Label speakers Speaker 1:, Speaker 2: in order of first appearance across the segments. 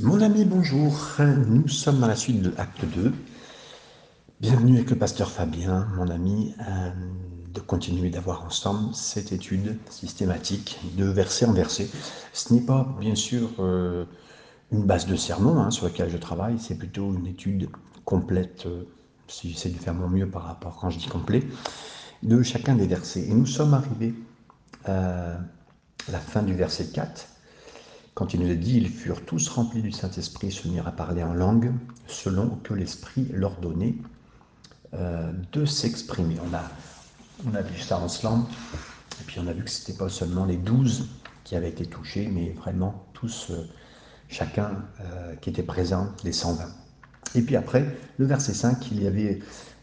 Speaker 1: Mon ami, bonjour. Nous sommes à la suite de l'acte 2. Bienvenue avec le pasteur Fabien, mon ami, euh, de continuer d'avoir ensemble cette étude systématique de verset en verset. Ce n'est pas, bien sûr, euh, une base de sermon hein, sur laquelle je travaille, c'est plutôt une étude complète, euh, si j'essaie de faire mon mieux par rapport quand je dis complet, de chacun des versets. Et nous sommes arrivés à la fin du verset 4 quand il nous a dit, ils furent tous remplis du Saint-Esprit, se mirent à parler en langue, selon que l'Esprit leur donnait euh, de s'exprimer. On a, on a vu ça ensemble, et puis on a vu que ce n'était pas seulement les douze qui avaient été touchés, mais vraiment tous, euh, chacun euh, qui était présent, les 120. Et puis après, le verset 5, il y avait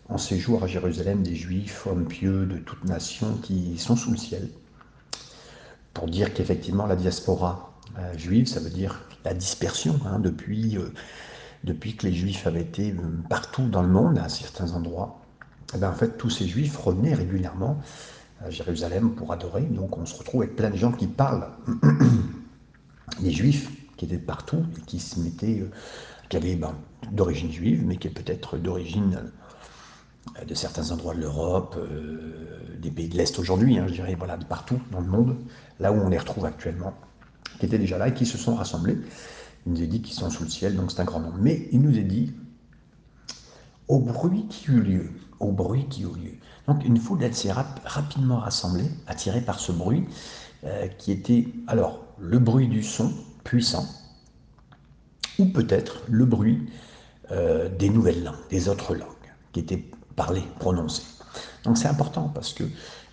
Speaker 1: en séjour à Jérusalem des Juifs, hommes pieux de toute nation qui sont sous le ciel, pour dire qu'effectivement la diaspora euh, juive, ça veut dire la dispersion, hein, depuis, euh, depuis que les juifs avaient été euh, partout dans le monde, à certains endroits. Et eh bien, en fait, tous ces juifs revenaient régulièrement à Jérusalem pour adorer. Donc on se retrouve avec plein de gens qui parlent. les juifs qui étaient partout qui se mettaient, qui avaient ben, d'origine juive, mais qui est peut-être d'origine de certains endroits de l'Europe, des pays de l'Est aujourd'hui, hein, je dirais, voilà, de partout dans le monde, là où on les retrouve actuellement qui étaient déjà là et qui se sont rassemblés. Il nous a dit qu'ils sont sous le ciel, donc c'est un grand nombre. Mais il nous a dit, au bruit qui eut lieu, au bruit qui eut lieu. Donc une foule s'est rapidement rassemblée, attirée par ce bruit, euh, qui était alors le bruit du son puissant, ou peut-être le bruit euh, des nouvelles langues, des autres langues, qui étaient parlées, prononcées. Donc c'est important parce que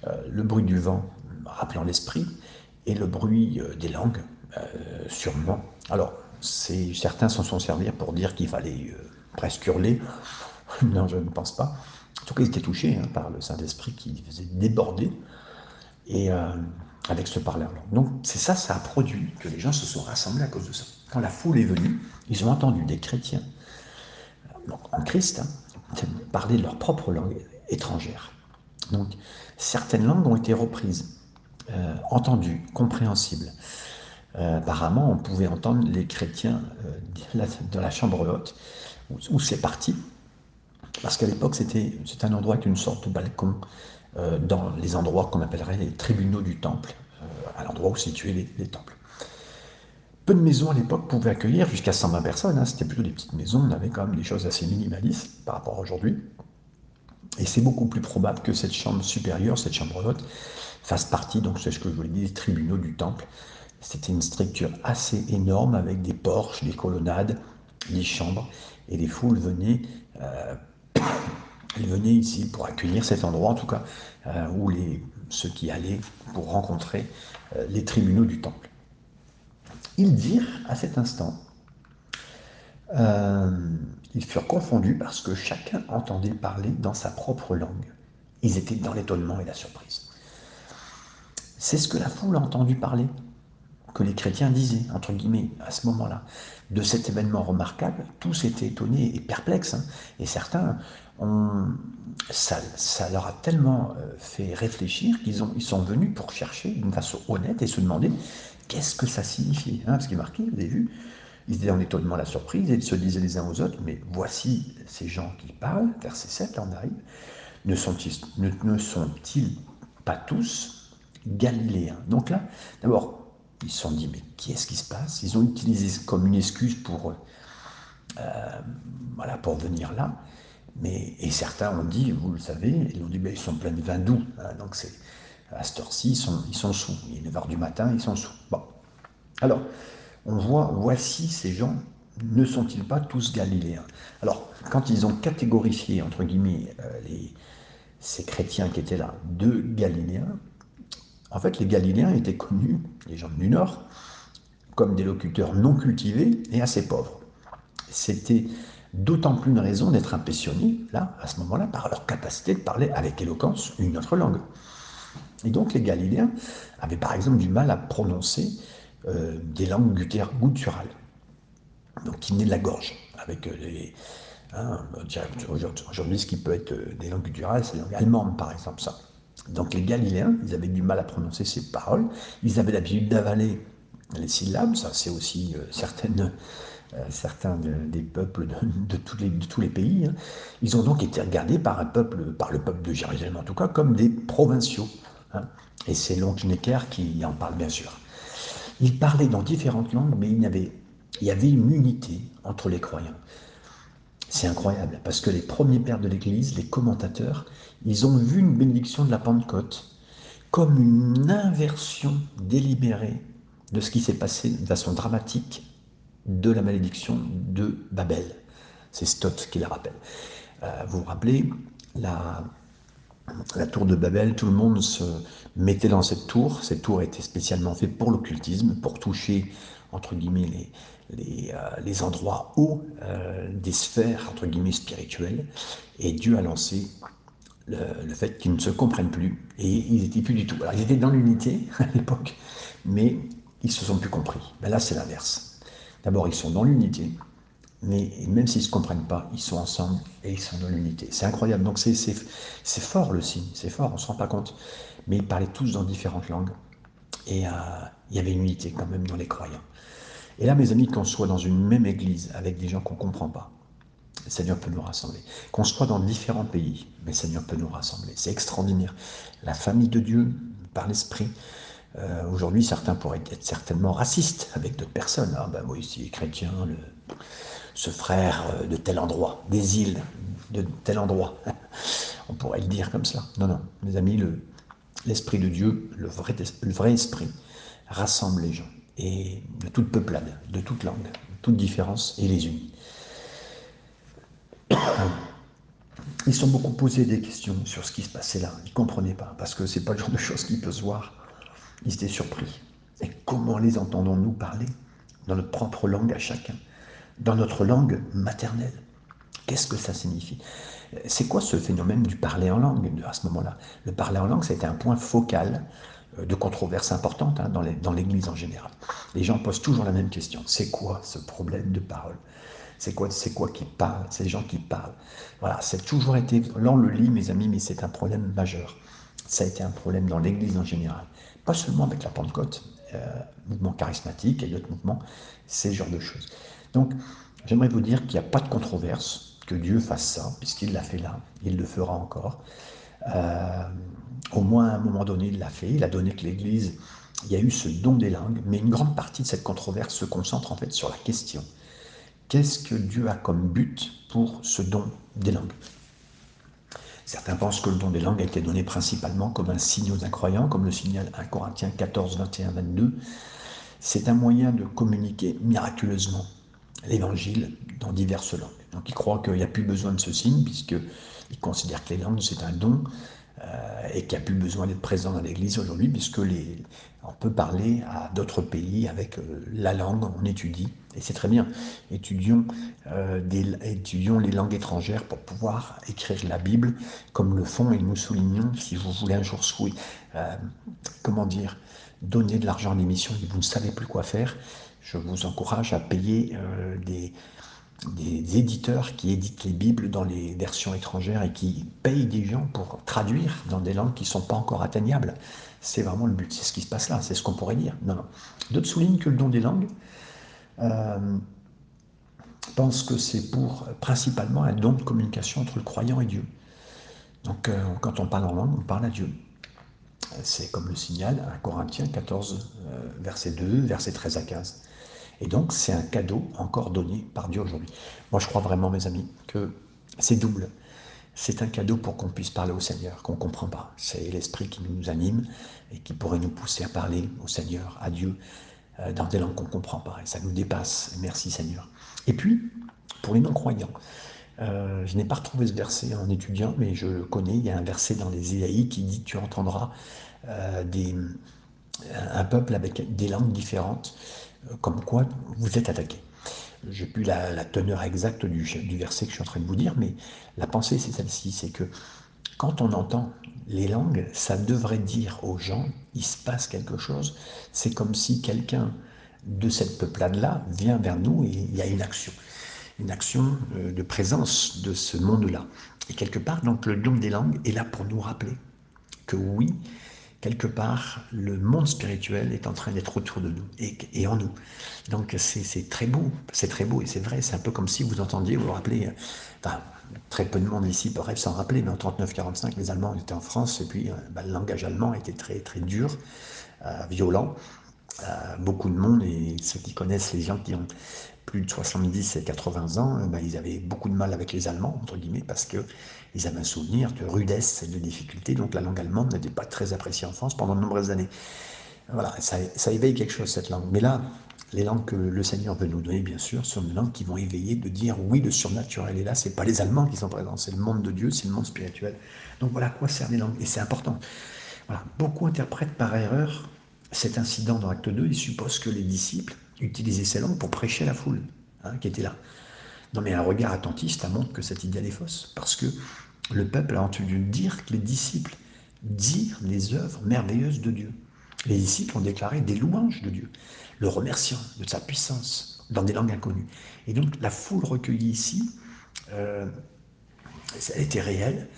Speaker 1: euh, le bruit du vent, rappelant l'esprit, et le bruit des langues, euh, sûrement. Alors, certains s'en sont servis pour dire qu'il fallait euh, presque hurler. non, je ne pense pas. En tout cas, ils étaient touchés hein, par le Saint-Esprit qui les faisait déborder et euh, avec ce parler Donc, c'est ça, ça a produit que les gens se sont rassemblés à cause de ça. Quand la foule est venue, ils ont entendu des chrétiens, donc en Christ, hein, parler de leur propre langue étrangère. Donc, certaines langues ont été reprises, entendues, compréhensibles. Euh, apparemment, on pouvait entendre les chrétiens euh, de la chambre haute, où, c'est parti, parce qu'à l'époque, c'était un endroit avec une sorte de balcon euh, dans les endroits qu'on appellerait les tribunaux du temple, à l'endroit où situaient les, les, temples. Peu de maisons à l'époque pouvaient accueillir jusqu'à 120 personnes, hein. c'était plutôt des petites maisons, on avait quand même des choses assez minimalistes par rapport à aujourd'hui. Et c'est beaucoup plus probable que cette chambre supérieure, cette chambre haute, fasse partie, donc c'est ce que je vous l'ai dit, des tribunaux du temple, c'était une structure assez énorme avec des porches, des colonnades, des chambres, et les foules venaient, euh, ici pour accueillir cet endroit, en tout cas, euh, où ceux qui allaient pour rencontrer euh, les tribunaux du temple. Ils dirent à cet instant, ils furent confondus parce que chacun entendait parler dans sa propre langue. Ils étaient dans l'étonnement et la surprise. C'est ce que la foule a entendu parler que les chrétiens disaient, entre guillemets, à ce moment-là. De cet événement remarquable, tous étaient étonnés et perplexes. Hein. et certains, ça, leur a tellement euh, fait réfléchir qu'ils ils sont venus pour chercher d'une façon honnête et se demander qu'est-ce que ça signifiait. Hein, parce qu'il est marqué, vous avez vu, ils étaient en étonnement, la surprise, et ils se disaient les uns aux autres, mais voici ces gens qui parlent, verset 7, on arrive, ne sont-ils pas tous galiléens Donc là, d'abord, ils se sont dit, mais qu'est-ce qui se passe? Ils ont utilisé comme une excuse pour, euh, voilà, pour venir là. Mais, et certains ont dit, vous le savez, ils ont dit, ils sont pleins de vin doux. Hein, donc c'est, à cette heure-ci, ils sont, ils sont sous. Il est 9h du matin, ils sont sous. Bon. Alors, on voit, voici ces gens, ne sont-ils pas tous galiléens? Alors, quand ils ont catégorifié, entre guillemets, euh, les, ces chrétiens qui étaient là, de galiléens, en fait, les Galiléens étaient connus, les gens du Nord, comme des locuteurs non cultivés et assez pauvres. C'était d'autant plus une raison d'être impressionné, là, à ce moment-là, par leur capacité de parler avec éloquence une autre langue. Et donc les Galiléens avaient par exemple du mal à prononcer euh, des langues gutturales, donc qui venaient de la gorge, avec euh, les... Hein, aujourd'hui, ce qui peut être euh, des langues gutturales, c'est les langues allemandes, par exemple, ça. Donc les Galiléens, ils avaient du mal à prononcer ces paroles, ils avaient l'habitude d'avaler les syllabes, ça c'est aussi euh, certaines euh, certains des peuples de, tous les, de, tous les, pays, hein. ils ont donc été regardés par un peuple, par le peuple de Jérusalem en tout cas, comme des provinciaux. Hein. Et c'est l'oncle Necker qui en parle bien sûr. Ils parlaient dans différentes langues, mais il y avait, il y avait une unité entre les croyants. C'est incroyable, parce que les premiers pères de l'Église, les commentateurs, ils ont vu une bénédiction de la Pentecôte comme une inversion délibérée de ce qui s'est passé de façon dramatique de la malédiction de Babel. C'est Stott qui la rappelle. Euh, vous vous rappelez, la, la tour de Babel, tout le monde se mettait dans cette tour. Cette tour était spécialement faite pour l'occultisme, pour toucher, entre guillemets, les, les, euh, endroits hauts euh, des sphères, entre guillemets, spirituelles. Et Dieu a lancé le, fait qu'ils ne se comprennent plus. Et ils n'étaient plus du tout. Alors, ils étaient dans l'unité à l'époque, mais ils se sont plus compris. Ben là, c'est l'inverse. D'abord, ils sont dans l'unité, mais même s'ils ne se comprennent pas, ils sont ensemble et ils sont dans l'unité. C'est incroyable. Donc, c'est fort le signe, c'est fort, on ne se rend pas compte. Mais ils parlaient tous dans différentes langues. Et euh, il y avait une unité quand même dans les croyants. Et là, mes amis, qu'on soit dans une même église avec des gens qu'on ne comprend pas, le Seigneur peut nous rassembler. Qu'on soit dans différents pays, le Seigneur peut nous rassembler. C'est extraordinaire. La famille de Dieu, par l'Esprit. Euh, aujourd'hui, certains pourraient être certainement racistes avec d'autres personnes. Ah ben moi ici, chrétien, ce frère euh, de tel endroit, des îles de tel endroit. On pourrait le dire comme ça. Non, non, mes amis, l'Esprit de Dieu, le vrai esprit, rassemble les gens de toute peuplade, de toute langue, toute différence, et les unit. Ils sont beaucoup posés des questions sur ce qui se passait là. Ils ne comprenaient pas, parce que ce n'est pas le genre de choses qui se voir. Ils étaient surpris. Et comment les entendons-nous parler dans notre propre langue à chacun, dans notre langue maternelle? Qu'est-ce que ça signifie? C'est quoi ce phénomène du parler en langue à ce moment-là? Le parler en langue, c'était un point focal de controverses importantes hein, dans l'Église en général. Les gens posent toujours la même question. C'est quoi ce problème de parole? C'est quoi, quoi qui parle? C'est les gens qui parlent. Voilà, c'est toujours été, là on le lit mes amis, mais c'est un problème majeur. Ça a été un problème dans l'Église en général. Pas seulement avec la Pentecôte, euh, mouvement charismatique et d'autres mouvements, c'est ce genre de choses. Donc, j'aimerais vous dire qu'il n'y a pas de controverse, que Dieu fasse ça, puisqu'il l'a fait là, il le fera encore. Euh, au moins à un moment donné, il l'a fait. Il a donné que l'Église, il y a eu ce don des langues, mais une grande partie de cette controverse se concentre en fait sur la question qu'est-ce que Dieu a comme but pour ce don des langues? Certains pensent que le don des langues a été donné principalement comme un signe aux incroyants, comme le signale 1 Corinthiens 14, 21, 22. C'est un moyen de communiquer miraculeusement l'évangile dans diverses langues. Donc ils croient qu'il n'y a plus besoin de ce signe, puisqu'ils considèrent que les langues, c'est un don, et qui a plus besoin d'être présent dans l'Église aujourd'hui, puisque on peut parler à d'autres pays avec euh, la langue, on étudie, et c'est très bien. Étudions, euh, étudions les langues étrangères pour pouvoir écrire la Bible, comme le font, et nous soulignons, si vous voulez un jour souhaiter, comment dire, donner de l'argent à l'émission et vous ne savez plus quoi faire, je vous encourage à payer des des éditeurs qui éditent les Bibles dans les versions étrangères et qui payent des gens pour traduire dans des langues qui ne sont pas encore atteignables. C'est vraiment le but, c'est ce qui se passe là, c'est ce qu'on pourrait dire. Non, non. D'autres soulignent que le don des langues euh, pense que c'est pour principalement un don de communication entre le croyant et Dieu. Donc euh, quand on parle en langue, on parle à Dieu. C'est comme le signal à Corinthiens 14, euh, verset 2, verset 13 à 15. Et donc, c'est un cadeau encore donné par Dieu aujourd'hui. Moi, je crois vraiment, mes amis, que c'est double. C'est un cadeau pour qu'on puisse parler au Seigneur, qu'on ne comprend pas. C'est l'Esprit qui nous anime et qui pourrait nous pousser à parler au Seigneur, à Dieu, euh, dans des langues qu'on ne comprend pas. Et ça nous dépasse. Merci Seigneur. Et puis, pour les non-croyants, euh, je n'ai pas retrouvé ce verset en étudiant, mais je le connais. Il y a un verset dans les Ésaïes qui dit Tu entendras euh, des, un peuple avec des langues différentes comme quoi vous êtes attaqué. Je n'ai plus la, teneur exacte du, verset que je suis en train de vous dire, mais la pensée c'est celle-ci, c'est que quand on entend les langues, ça devrait dire aux gens, il se passe quelque chose, c'est comme si quelqu'un de cette peuplade-là vient vers nous et il y a une action, une action euh, de présence de ce monde-là. Et quelque part, donc le don des langues est là pour nous rappeler que oui, quelque part, le monde spirituel est en train d'être autour de nous et, en nous. Donc c'est très beau, c'est très beau et c'est vrai, c'est un peu comme si vous entendiez, vous vous rappelez, enfin, très peu de monde ici pourrait s'en rappeler, mais en 39-45, les Allemands étaient en France et puis euh, bah, le langage allemand était très très dur, euh, violent. Euh, beaucoup de monde et ceux qui connaissent les gens qui ont plus de 70 et 80 ans, bah, ils avaient beaucoup de mal avec les Allemands, entre guillemets, parce qu'ils avaient un souvenir de rudesse et de difficulté, donc la langue allemande n'était pas très appréciée en France pendant de nombreuses années. Voilà, ça, ça éveille quelque chose, cette langue. Mais là, les langues que le Seigneur veut nous donner, bien sûr, sont des langues qui vont éveiller, de dire oui, le surnaturel est là. C'est pas les Allemands qui sont présents, c'est le monde de Dieu, c'est le monde spirituel. Donc voilà à quoi servent les langues, et c'est important. Voilà. Beaucoup interprètent par erreur cet incident dans Acte 2. Ils supposent que les disciples utilisaient ces langues pour prêcher à la foule hein, qui était là. Non, mais un regard attentiste montre que cette idée est fausse, parce que le peuple a entendu dire que les disciples dirent les œuvres merveilleuses de Dieu. Les disciples ont déclaré des louanges de Dieu, le remerciant de sa puissance dans des langues inconnues. Et donc la foule recueillie ici, euh, ça a été réel,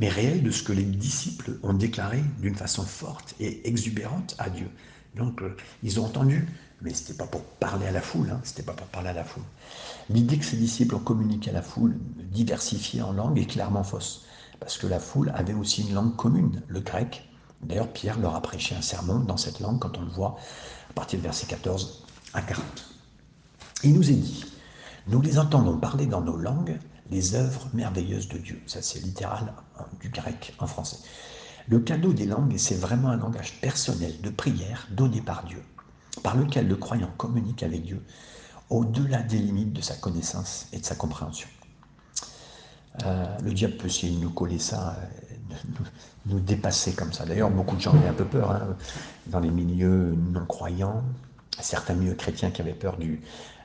Speaker 1: mais réel de ce que les disciples ont déclaré d'une façon forte et exubérante à Dieu. Donc euh, ils ont entendu, mais ce n'était pas pour parler à la foule, hein, c'était pas pour parler à la foule. L'idée que ces disciples ont communiqué à la foule, diversifiée en langue, est clairement fausse, parce que la foule avait aussi une langue commune, le grec, D'ailleurs, Pierre leur a prêché un sermon dans cette langue, quand on le voit à partir du verset 14 à 40. Il nous est dit, nous les entendons parler dans nos langues les œuvres merveilleuses de Dieu. Ça, c'est littéral hein, du grec en français. Le cadeau des langues, c'est vraiment un langage personnel de prière donné par Dieu, par lequel le croyant communique avec Dieu au-delà des limites de sa connaissance et de sa compréhension. Euh, le diable peut essayer de nous coller ça, euh, nous, dépasser comme ça. D'ailleurs, beaucoup de gens avaient un peu peur hein, dans les milieux non croyants, certains milieux chrétiens qui avaient peur du,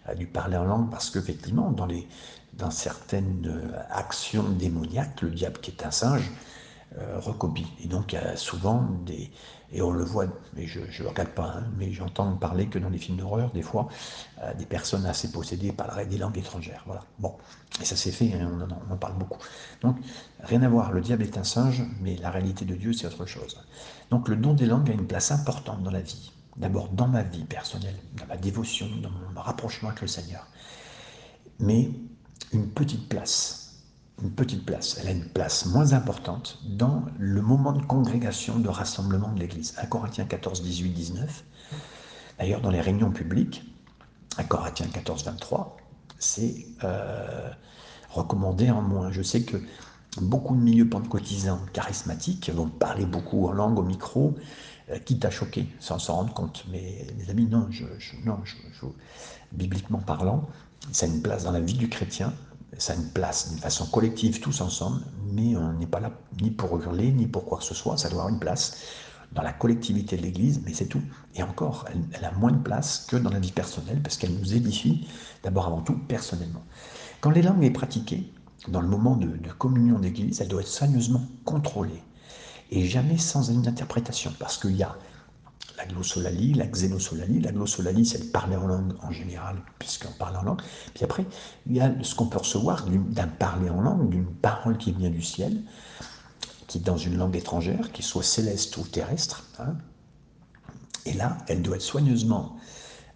Speaker 1: euh, parler en langue, parce qu'effectivement, dans, les, dans certaines actions démoniaques, le diable qui est un singe, recopie. Et donc, il y a souvent des, et on le voit, mais je ne regarde pas, hein, mais j'entends parler que dans les films d'horreur, des fois, euh, des personnes assez possédées parleraient des langues étrangères. Voilà. Bon, et ça s'est fait, hein, on, en, parle beaucoup. Donc, rien à voir, le diable est un singe, mais la réalité de Dieu, c'est autre chose. Donc, le don des langues a une place importante dans la vie. D'abord, dans ma vie personnelle, dans ma dévotion, dans mon rapprochement avec le Seigneur. Mais une petite place une petite place. Elle a une place moins importante dans le moment de congrégation, de rassemblement de l'Église. 1 Corinthiens 14, 18, 19. D'ailleurs, dans les réunions publiques, 1 Corinthiens 14, 23, c'est euh, recommandé en moins. Je sais que beaucoup de milieux pentecôtisants charismatiques vont parler beaucoup en langue au micro, euh, quitte à choquer, sans s'en rendre compte. Mais les amis, non, je, non bibliquement parlant, ça a une place dans la vie du chrétien ça a une place d'une façon collective, tous ensemble, mais on n'est pas là ni pour hurler, ni pour quoi que ce soit, ça doit avoir une place dans la collectivité de l'Église, mais c'est tout. Et encore, elle, a moins de place que dans la vie personnelle, parce qu'elle nous édifie d'abord avant tout personnellement. Quand les langues est pratiquée, dans le moment de, de communion d'Église, elle doit être soigneusement contrôlée, et jamais sans une interprétation, parce qu'il y a la glossolalie, la xénosolalie. La glossolalie, c'est de parler en langue en général, puisqu'on parle en langue. Puis après, il y a ce qu'on peut recevoir d'un parler en langue, d'une parole qui vient du ciel, qui est dans une langue étrangère, qui soit céleste ou terrestre. Hein. Et là, elle doit être soigneusement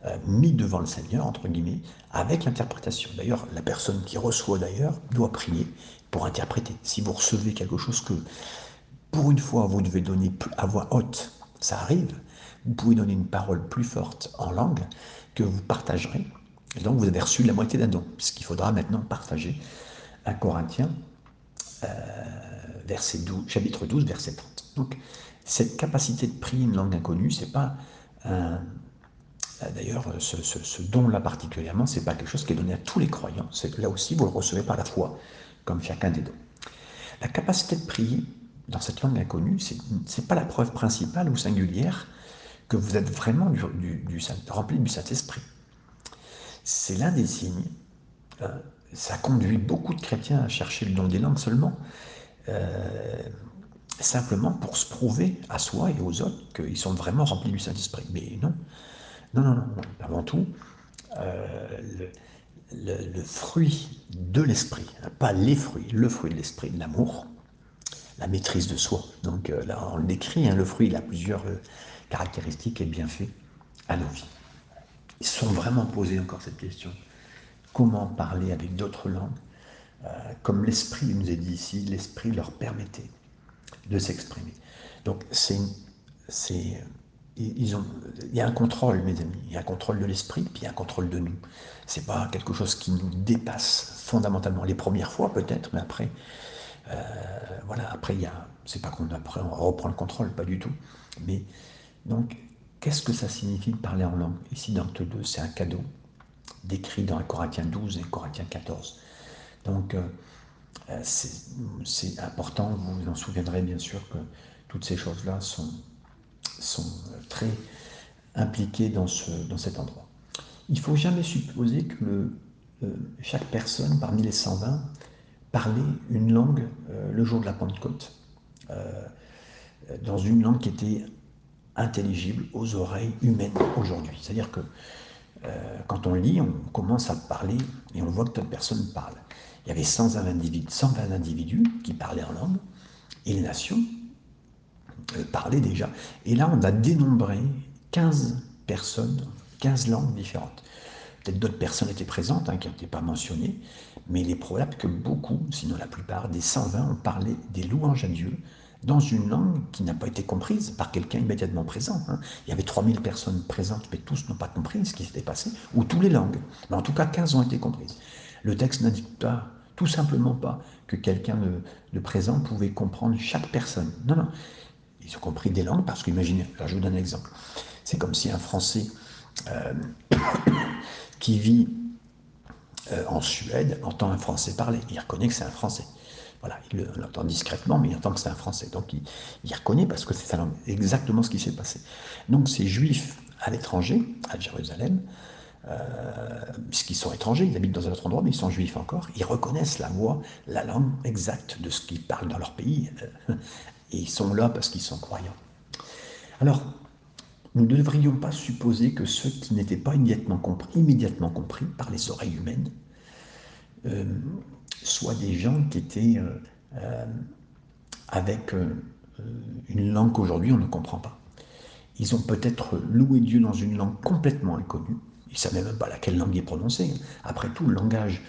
Speaker 1: euh, mise devant le Seigneur, entre guillemets, avec l'interprétation. D'ailleurs, la personne qui reçoit d'ailleurs doit prier pour interpréter. Si vous recevez quelque chose que, pour une fois, vous devez donner à voix haute, ça arrive, vous pouvez donner une parole plus forte en langue que vous partagerez. Donc vous avez reçu la moitié d'un don, puisqu'il faudra maintenant partager un Corinthien, euh, verset 12, chapitre 12, verset 30. Donc cette capacité de prier une langue inconnue, c'est pas un... D'ailleurs, ce, don-là particulièrement, c'est pas quelque chose qui est donné à tous les croyants. Là aussi, vous le recevez par la foi, comme chacun des dons. La capacité de prier dans cette langue inconnue, ce n'est pas la preuve principale ou singulière que vous êtes vraiment du, rempli du Saint-Esprit. C'est l'un des signes. Euh, ça conduit beaucoup de chrétiens à chercher le don des langues seulement, euh, simplement pour se prouver à soi et aux autres qu'ils sont vraiment remplis du Saint-Esprit. Mais non, non, non, non. Avant tout, euh, le, fruit de l'esprit, hein, pas les fruits, le fruit de l'esprit, l'amour, la maîtrise de soi. Donc euh, là, on l'écrit, hein, le fruit, il a plusieurs euh, caractéristiques et bienfaits à nos vies. Ils sont vraiment posés encore cette question. Comment parler avec d'autres langues euh, Comme l'esprit nous est dit ici, l'esprit leur permettait de s'exprimer. Donc c'est, c'est, ils ont, il y a un contrôle, mes amis. Il y a un contrôle de l'esprit, puis il y a un contrôle de nous. C'est pas quelque chose qui nous dépasse fondamentalement. Les premières fois peut-être, mais après, euh, voilà, après, il c'est pas qu'on reprend le contrôle, pas du tout. Mais donc, qu'est-ce que ça signifie de parler en langue Ici, dans le 2, c'est un cadeau décrit dans Corinthiens 12 et Corinthiens 14. Donc, euh, euh, c'est important, vous vous en souviendrez bien sûr que toutes ces choses-là sont, sont très impliquées dans, ce, dans cet endroit. Il ne faut jamais supposer que chaque personne parmi les 120 parler une langue euh, le jour de la Pentecôte, euh, dans une langue qui était intelligible aux oreilles humaines aujourd'hui. C'est-à-dire que euh, quand on lit, on commence à parler et on voit que toute personne parle. Il y avait 120 individus, 120 individus qui parlaient en langue et les nations parlaient déjà. Et là, on a dénombré 15 personnes, 15 langues différentes. Peut-être d'autres personnes étaient présentes hein, qui n'étaient pas mentionnées, mais il est probable que beaucoup, sinon la plupart, des 120 ont parlé des louanges à Dieu dans une langue qui n'a pas été comprise par quelqu'un immédiatement présent. Hein. Il y avait 3000 personnes présentes, mais tous n'ont pas compris ce qui s'était passé, ou toutes les langues. Mais en tout cas, 15 ont été comprises. Le texte n'indique pas, tout simplement pas, que quelqu'un de, présent pouvait comprendre chaque personne. Non, non. Ils ont compris des langues parce qu'imaginez, je vous donne un exemple. C'est comme si un Français euh, qui vit euh, en Suède entend un Français parler. Il reconnaît que c'est un Français. Voilà, il l'entend discrètement, mais il entend que c'est un Français. Donc il, reconnaît parce que c'est sa langue. Exactement ce qui s'est passé. Donc ces Juifs à l'étranger, à Jérusalem, euh, puisqu'ils sont étrangers, ils habitent dans un autre endroit, mais ils sont juifs encore, ils reconnaissent la voix, la langue exacte de ce qu'ils parlent dans leur pays, euh, et ils sont là parce qu'ils sont croyants. Alors, nous ne devrions pas supposer que ceux qui n'étaient pas immédiatement compris, par les oreilles humaines euh, soient des gens qui étaient euh, euh, avec une langue qu'aujourd'hui on ne comprend pas. Ils ont peut-être loué Dieu dans une langue complètement inconnue. Ils ne savaient même pas laquelle langue est prononcée. Après tout, le langage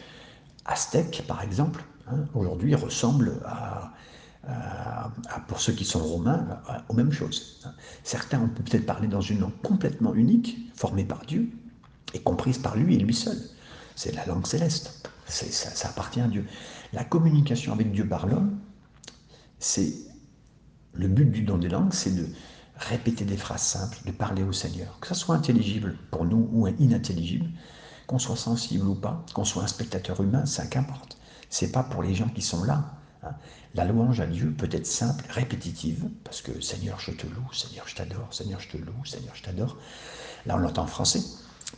Speaker 1: aztèque, par exemple, hein, aujourd'hui ressemble à, pour ceux qui sont romains, aux mêmes choses. Certains ont peut-être parlé dans une langue complètement unique, formée par Dieu, et comprise par lui et lui seul. C'est la langue céleste. Ça, appartient à Dieu. La communication avec Dieu par l'homme, c'est le but du don des langues, c'est de répéter des phrases simples, de parler au Seigneur, que ça soit intelligible pour nous ou inintelligible, qu'on soit sensible ou pas, qu'on soit un spectateur humain, ça qu'importe. C'est pas pour les gens qui sont là. La louange à Dieu peut être simple, répétitive, parce que Seigneur, je te loue, Seigneur, je t'adore, Seigneur, je te loue, Seigneur, je t'adore. Là, on l'entend en français,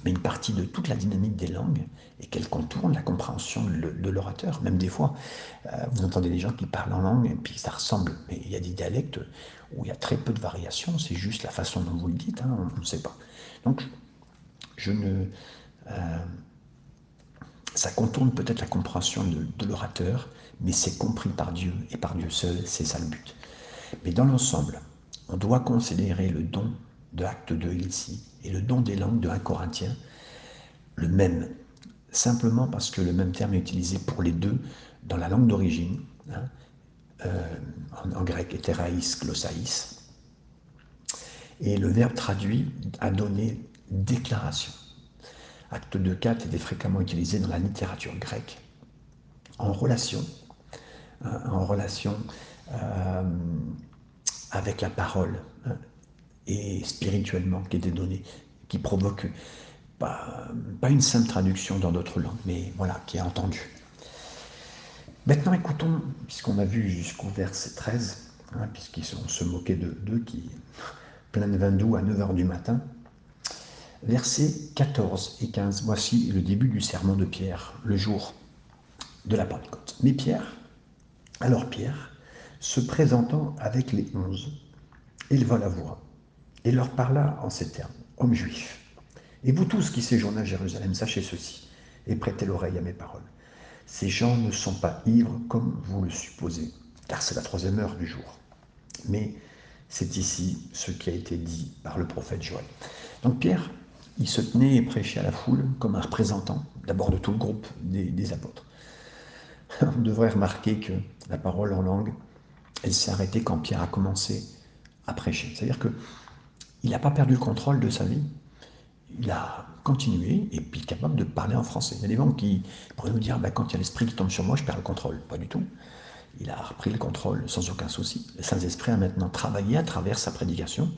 Speaker 1: mais une partie de toute la dynamique des langues est qu'elle contourne la compréhension de l'orateur. Même des fois, euh, vous entendez des gens qui parlent en langue et puis ça ressemble, mais il y a des dialectes où il y a très peu de variations, c'est juste la façon dont vous le dites, hein, on ne sait pas. Donc, je ne. Euh, ça contourne peut-être la compréhension de, l'orateur, mais c'est compris par Dieu et par Dieu seul, c'est ça le but. Mais dans l'ensemble, on doit considérer le don de Acte 2 ici et le don des langues de 1 Corinthiens le même, simplement parce que le même terme est utilisé pour les deux dans la langue d'origine, hein, euh, en, grec hétéraïs, glossaïs, et le verbe traduit a donné déclaration. Acte 2.4 était fréquemment utilisé dans la littérature grecque en relation, euh, en relation euh, avec la parole hein, et spirituellement qui était donnée, qui provoque pas, une simple traduction dans d'autres langues, mais voilà, qui est entendue. Maintenant, écoutons, puisqu'on a vu jusqu'au verset 13, hein, puisqu'ils se moquaient d'eux, qui plein de vin doux à 9h du matin, Versets 14 et 15. Voici le début du sermon de Pierre, le jour de la Pentecôte. Mais Pierre, alors Pierre, se présentant avec les onze, éleva la voix et leur parla en ces termes Hommes juifs, et vous tous qui séjournez à Jérusalem, sachez ceci et prêtez l'oreille à mes paroles. Ces gens ne sont pas ivres comme vous le supposez, car c'est la troisième heure du jour. Mais c'est ici ce qui a été dit par le prophète Joël. Donc Pierre, il se tenait et prêchait à la foule comme un représentant, d'abord de tout le groupe des, apôtres. On devrait remarquer que la parole en langue, elle s'est arrêtée quand Pierre a commencé à prêcher. C'est-à-dire que il n'a pas perdu le contrôle de sa vie. Il a continué et puis capable de parler en français. Il y a des gens qui pourraient nous dire bah, quand il y a l'esprit qui tombe sur moi, je perds le contrôle. Pas du tout. Il a repris le contrôle sans aucun souci. Le Saint-Esprit a maintenant travaillé à travers sa prédication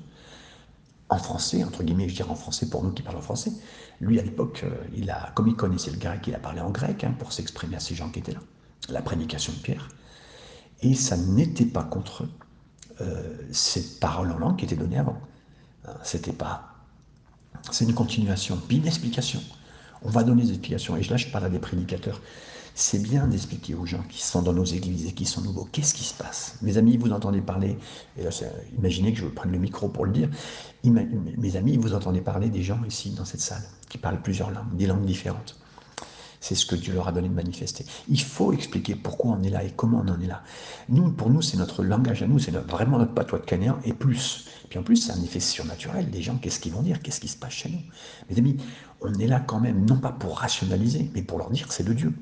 Speaker 1: en français, entre guillemets, je dirais en français pour nous qui parlons français. Lui, à l'époque, euh, il a, comme il connaissait le grec, il a parlé en grec hein, pour s'exprimer à ces gens qui étaient là. La prédication de Pierre. Et ça n'était pas contre euh, cette parole en langue qui était donnée avant. Hein, c'était pas. C'est une continuation, puis une explication. On va donner des explications. Et là, je parle à des prédicateurs c'est bien d'expliquer aux gens qui sont dans nos églises et qui sont nouveaux, qu'est-ce qui se passe Mes amis, vous entendez parler, et là, imaginez que je prenne le micro pour le dire, mes amis, vous entendez parler des gens ici, dans cette salle, qui parlent plusieurs langues, des langues différentes. C'est ce que Dieu leur a donné de manifester. Il faut expliquer pourquoi on est là et comment on en est là. Nous, pour nous, c'est notre langage à nous, c'est vraiment notre patois de canéen et plus. Puis en plus, c'est un effet surnaturel. Les gens, qu'est-ce qu'ils vont dire Qu'est-ce qui se passe chez nous? Mes amis, on est là quand même, non pas pour rationaliser, mais pour leur dire que c'est de Dieu.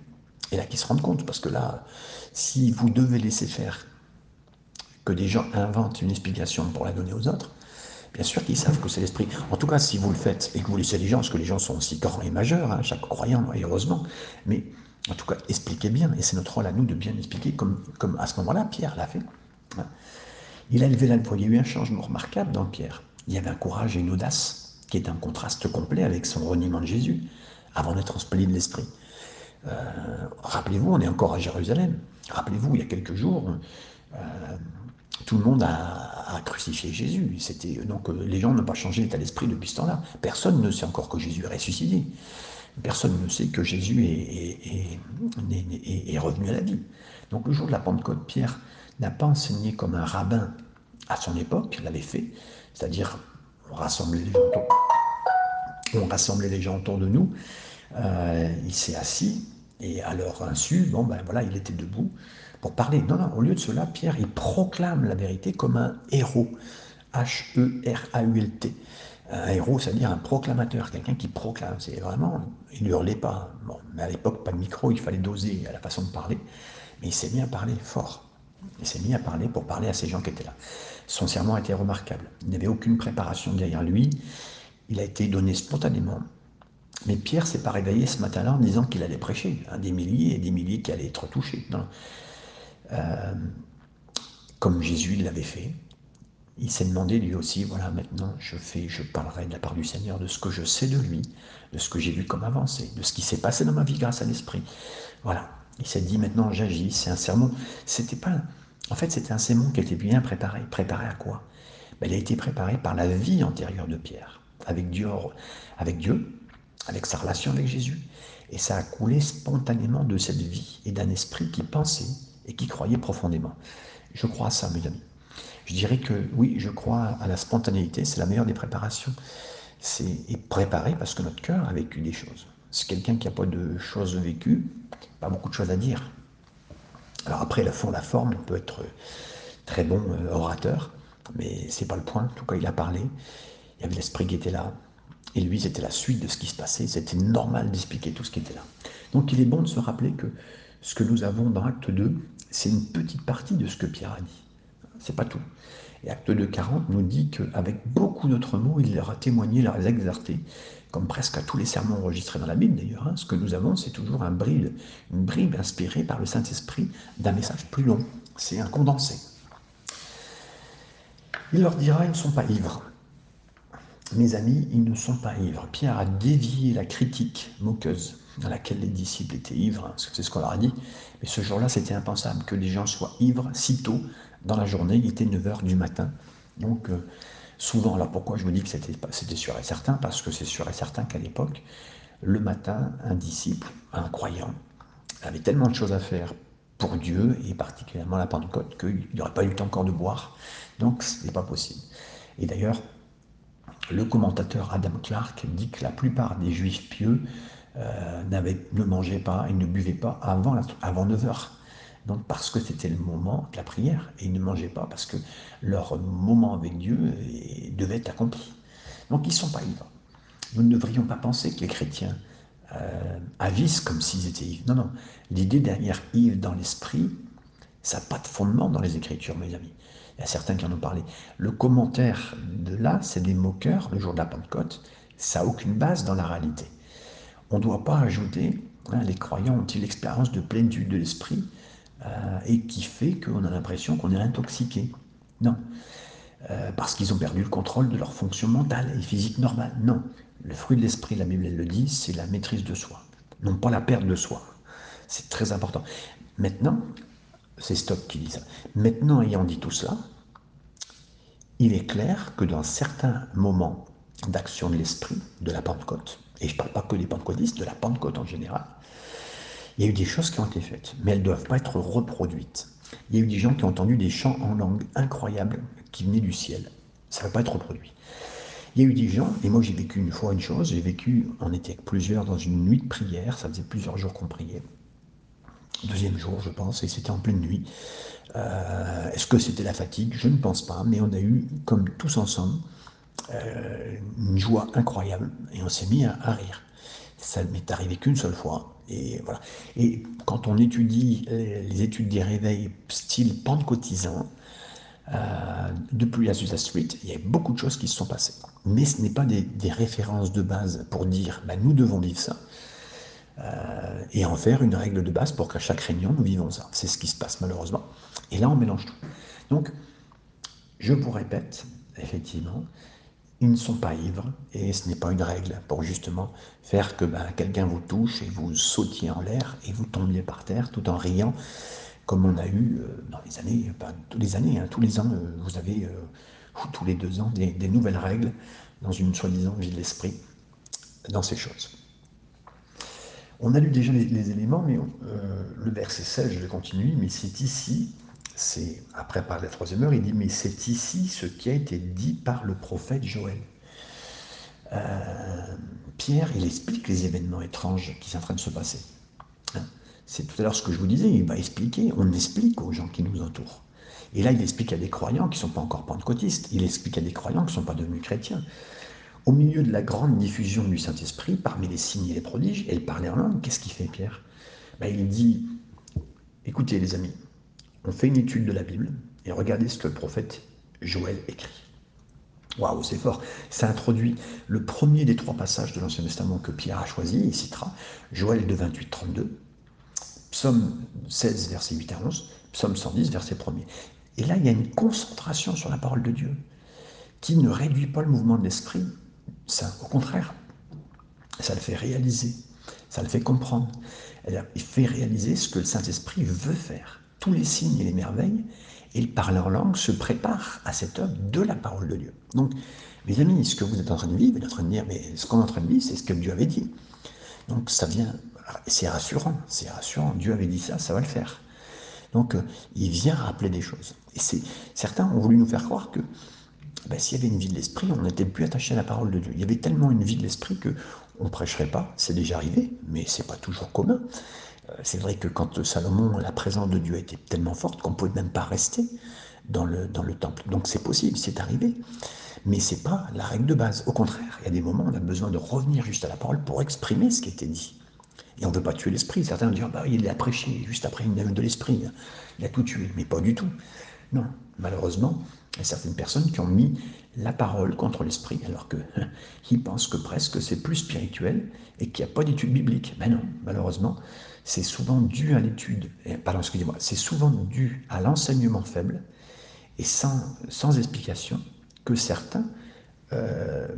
Speaker 1: Et là, qu'ils se rendent compte, parce que là, si vous devez laisser faire que des gens inventent une explication pour la donner aux autres, bien sûr qu'ils savent que c'est l'esprit. En tout cas, si vous le faites et que vous laissez les gens, parce que les gens sont aussi grands et majeurs, hein, chaque croyant, et heureusement, mais en tout cas, expliquez bien, et c'est notre rôle à nous de bien expliquer, comme, à ce moment-là, Pierre l'a fait. Il a levé la voix, il y a eu un changement remarquable dans Pierre. Il y avait un courage et une audace qui est un contraste complet avec son reniement de Jésus, avant d'être ensepeli de l'esprit. Euh, rappelez-vous, on est encore à Jérusalem. Rappelez-vous, il y a quelques jours, euh, tout le monde a, crucifié Jésus. Donc euh, les gens n'ont pas changé l'état d'esprit depuis ce temps-là. Personne ne sait encore que Jésus est ressuscité. Personne ne sait que Jésus est, est, revenu à la vie. Donc le jour de la Pentecôte, Pierre n'a pas enseigné comme un rabbin à son époque, l'avait fait, c'est-à-dire on rassemblait les gens autour de nous, il s'est assis, et à leur insu, bon ben voilà, il était debout pour parler. Non, non, au lieu de cela, Pierre, il proclame la vérité comme un héros. H-E-R-A-U-L-T. Un héros, c'est-à-dire un proclamateur, quelqu'un qui proclame. C'est vraiment, il ne hurlait pas. Bon, mais à l'époque, pas de micro, il fallait doser à la façon de parler. Mais il s'est mis à parler fort. Il s'est mis à parler pour parler à ces gens qui étaient là. Son serment été remarquable. Il n'y avait aucune préparation derrière lui. Il a été donné spontanément. Mais Pierre s'est pas réveillé ce matin-là en disant qu'il allait prêcher. Des milliers et des milliers qui allaient être touchés. Euh, comme Jésus l'avait fait. Il s'est demandé lui aussi, voilà, maintenant je fais, je parlerai de la part du Seigneur de ce que je sais de lui, de ce que j'ai vu comme avancé, de ce qui s'est passé dans ma vie grâce à l'Esprit. Voilà. Il s'est dit maintenant j'agis, c'est un sermon. C'était pas, en fait, c'était un sermon qui était bien préparé. Préparé à quoi? Ben, Il a été préparé par la vie antérieure de Pierre, avec Dieu, avec Dieu avec sa relation avec Jésus. Et ça a coulé spontanément de cette vie et d'un esprit qui pensait et qui croyait profondément. Je crois à ça, mes amis. Je dirais que oui, je crois à la spontanéité, c'est la meilleure des préparations. C'est préparer parce que notre cœur a vécu des choses. C'est quelqu'un qui n'a pas de choses vécues, pas beaucoup de choses à dire. Alors après, la fond, la forme, on peut être très bon euh, orateur, mais c'est pas le point. En tout cas, il a parlé. Il y avait l'esprit qui était là. Et lui, c'était la suite de ce qui se passait. C'était normal d'expliquer tout ce qui était là. Donc il est bon de se rappeler que ce que nous avons dans Acte 2, c'est une petite partie de ce que Pierre a dit. C'est pas tout. Et Acte 2, 40 nous dit qu'avec beaucoup d'autres mots, il leur a témoigné, leur a exerté, comme presque à tous les sermons enregistrés dans la Bible d'ailleurs. Hein. ce que nous avons, c'est toujours un bride, une bribe inspirée par le Saint-Esprit d'un message plus long. C'est un condensé. Il leur dira, ils ne sont pas ivres. Mes amis, ils ne sont pas ivres. Pierre a dévié la critique moqueuse dans laquelle les disciples étaient ivres, c'est ce qu'on leur a dit. Mais ce jour-là, c'était impensable que les gens soient ivres si tôt dans la journée. Il était 9h du matin. Donc, euh, souvent, alors pourquoi je vous dis que c'était sûr et certain? Parce que c'est sûr et certain qu'à l'époque, le matin, un disciple, un croyant, avait tellement de choses à faire pour Dieu, et particulièrement la Pentecôte, qu'il n'aurait pas eu le temps encore de boire. Donc, ce n'est pas possible. Et d'ailleurs, le commentateur Adam Clark dit que la plupart des juifs pieux euh, ne mangeaient pas et ne buvaient pas avant, avant 9 heures. Donc parce que c'était le moment de la prière, et ils ne mangeaient pas parce que leur moment avec Dieu devait être accompli. Donc ils ne sont pas ivres. Nous ne devrions pas penser que les chrétiens euh, avissent comme s'ils étaient ivres. Non, non. L'idée derrière ivre dans l'esprit, ça n'a pas de fondement dans les Écritures, mes amis. Il y a certains qui en ont parlé. Le commentaire de là, c'est des moqueurs le jour de la Pentecôte. Ça n'a aucune base dans la réalité. On ne doit pas ajouter, hein, les croyants ont-ils l'expérience de plénitude de l'esprit euh, et qui fait qu'on a l'impression qu'on est intoxiqué? Non. Euh, parce qu'ils ont perdu le contrôle de leur fonction mentale et physique normale. Non. Le fruit de l'esprit, la Bible le dit, c'est la maîtrise de soi, non pas la perte de soi. C'est très important. Maintenant, c'est Stock qui dit ça. Maintenant, ayant dit tout cela, il est clair que dans certains moments d'action de l'esprit, de la Pentecôte, et je ne parle pas que des pentecôtistes, de la Pentecôte en général, il y a eu des choses qui ont été faites, mais elles ne doivent pas être reproduites. Il y a eu des gens qui ont entendu des chants en langue incroyables qui venaient du ciel. Ça ne va pas être reproduit. Il y a eu des gens, et moi j'ai vécu une fois une chose, j'ai vécu, on était avec plusieurs dans une nuit de prière, ça faisait plusieurs jours qu'on priait, deuxième jour je pense, et c'était en pleine nuit. Euh, est-ce que c'était la fatigue? Je ne pense pas, mais on a eu, comme tous ensemble, euh, une joie incroyable, et on s'est mis à, rire. Ça ne m'est arrivé qu'une seule fois, et voilà. Et quand on étudie les études des réveils style pentecôtisant, euh, depuis Azusa Street, il y a beaucoup de choses qui se sont passées. Mais ce n'est pas des, références de base pour dire bah, nous devons vivre ça euh, et en faire une règle de base pour qu'à chaque réunion nous vivons ça. C'est ce qui se passe malheureusement. Et là on mélange tout. Donc, je vous répète, effectivement, ils ne sont pas ivres et ce n'est pas une règle pour justement faire que ben, quelqu'un vous touche et vous sautiez en l'air et vous tombiez par terre tout en riant comme on a eu euh, dans les années, pas tous les années, hein, tous les ans, euh, vous avez, euh, ou tous les deux ans, des, nouvelles règles dans une soi-disant vie de l'esprit dans ces choses. On a lu déjà les, éléments, mais le verset 16, je vais continuer, mais c'est ici, c'est après par la troisième heure, il dit, mais c'est ici ce qui a été dit par le prophète Joël. Pierre, il explique les événements étranges qui sont en train de se passer. Hein. C'est tout à l'heure ce que je vous disais, il va expliquer, on explique aux gens qui nous entourent. Et là, il explique à des croyants qui ne sont pas encore pentecôtistes, il explique à des croyants qui ne sont pas devenus chrétiens. Au milieu de la grande diffusion du Saint-Esprit, parmi les signes et les prodiges, et il parlait en langue, qu'est-ce qu'il fait Pierre? Ben, Il dit, écoutez les amis, on fait une étude de la Bible, et regardez ce que le prophète Joël écrit. Waouh, c'est fort. Ça introduit le premier des trois passages de l'Ancien Testament que Pierre a choisi, il citera Joël de 28, 32, Psaume 16, verset 8 à 11, Psaume 110, verset 1er. Et là, il y a une concentration sur la parole de Dieu qui ne réduit pas le mouvement de l'esprit. Ça, au contraire, ça le fait réaliser, ça le fait comprendre. Il fait réaliser ce que le Saint-Esprit veut faire. Tous les signes et les merveilles, et il parle en langue, se prépare à cette œuvre de la parole de Dieu. Donc, mes amis, ce que vous êtes en train de vivre, vous êtes en train de dire, mais ce qu'on est en train de vivre, c'est ce que Dieu avait dit. Donc, ça vient c'est rassurant, c'est rassurant. Dieu avait dit ça, ça va le faire. Donc, euh, il vient rappeler des choses. Certains ont voulu nous faire croire que ben, s'il y avait une vie de l'esprit, on n'était plus attaché à la parole de Dieu. Il y avait tellement une vie de l'esprit que on prêcherait pas. C'est déjà arrivé, mais c'est pas toujours commun. Euh, c'est vrai que quand Salomon, la présence de Dieu était tellement forte qu'on ne pouvait même pas rester dans le, dans le temple. Donc c'est possible, c'est arrivé. Mais ce n'est pas la règle de base. Au contraire, il y a des moments où on a besoin de revenir juste à la parole pour exprimer ce qui était dit. Et on ne veut pas tuer l'esprit. Certains vont dire, bah, il a prêché juste après une de l'esprit. Il a tout tué. Mais pas du tout. Non, malheureusement, il y a certaines personnes qui ont mis la parole contre l'esprit, alors qu'ils pensent que presque c'est plus spirituel et qu'il n'y a pas d'étude biblique. Mais non, malheureusement, c'est souvent dû à l'étude, pardon, excusez-moi, c'est souvent dû à l'enseignement faible et sans, explication que certains euh,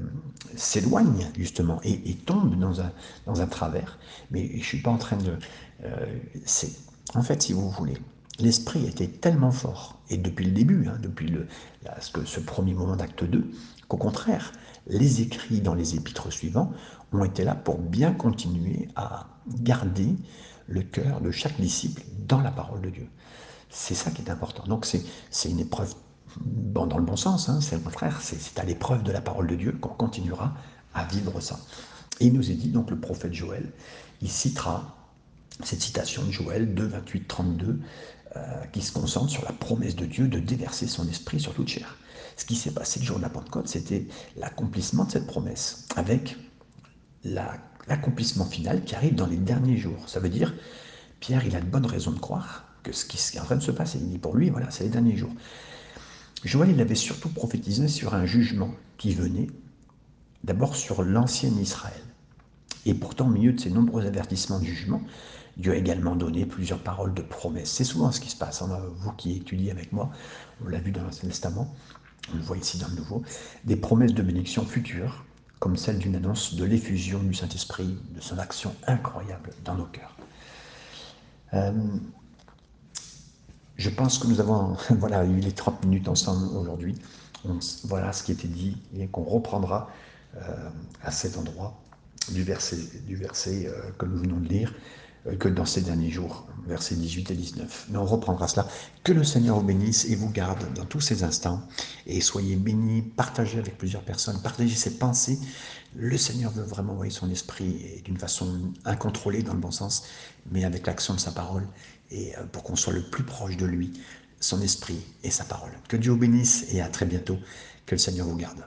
Speaker 1: s'éloigne justement et, tombe dans un, dans un travers. Mais je ne suis pas en train de... Euh, c'est en fait, si vous voulez, l'esprit était tellement fort, et depuis le début, hein, depuis ce, premier moment d'acte 2, qu'au contraire, les écrits dans les épîtres suivants ont été là pour bien continuer à garder le cœur de chaque disciple dans la parole de Dieu. C'est ça qui est important. Donc c'est une épreuve dans le bon sens, hein, c'est le contraire, c'est à l'épreuve de la parole de Dieu qu'on continuera à vivre ça. Et il nous est dit, donc le prophète Joël, il citera cette citation de Joël 2, 28, 32, euh, qui se concentre sur la promesse de Dieu de déverser son esprit sur toute chair. Ce qui s'est passé le jour de la Pentecôte, c'était l'accomplissement de cette promesse, avec l'accomplissement final qui arrive dans les derniers jours. Ça veut dire, Pierre, il a de bonnes raisons de croire que ce qui est en train de se passer, il dit pour lui, voilà, c'est les derniers jours. Joël, il avait surtout prophétisé sur un jugement qui venait d'abord sur l'ancien Israël. Et pourtant, au milieu de ces nombreux avertissements de jugement, Dieu a également donné plusieurs paroles de promesses. C'est souvent ce qui se passe. Hein. Vous qui étudiez avec moi, on l'a vu dans l'Ancien Testament, on le voit ici dans le Nouveau, des promesses de bénédiction future, comme celle d'une annonce de l'effusion du Saint-Esprit, de son action incroyable dans nos cœurs. Euh, je pense que nous avons voilà, eu les 30 minutes ensemble aujourd'hui. Voilà ce qui était dit et qu'on reprendra euh, à cet endroit du verset, du verset euh, que nous venons de lire. Euh, que dans ces derniers jours, versets 18 et 19. Mais on reprendra cela. Que le Seigneur vous bénisse et vous garde dans tous ces instants. Et soyez bénis, partagez avec plusieurs personnes, partagez ses pensées. Le Seigneur veut vraiment envoyer son esprit d'une façon incontrôlée dans le bon sens, mais avec l'action de sa parole, et euh, pour qu'on soit le plus proche de lui, son esprit et sa parole. Que Dieu vous bénisse et à très bientôt. Que le Seigneur vous garde.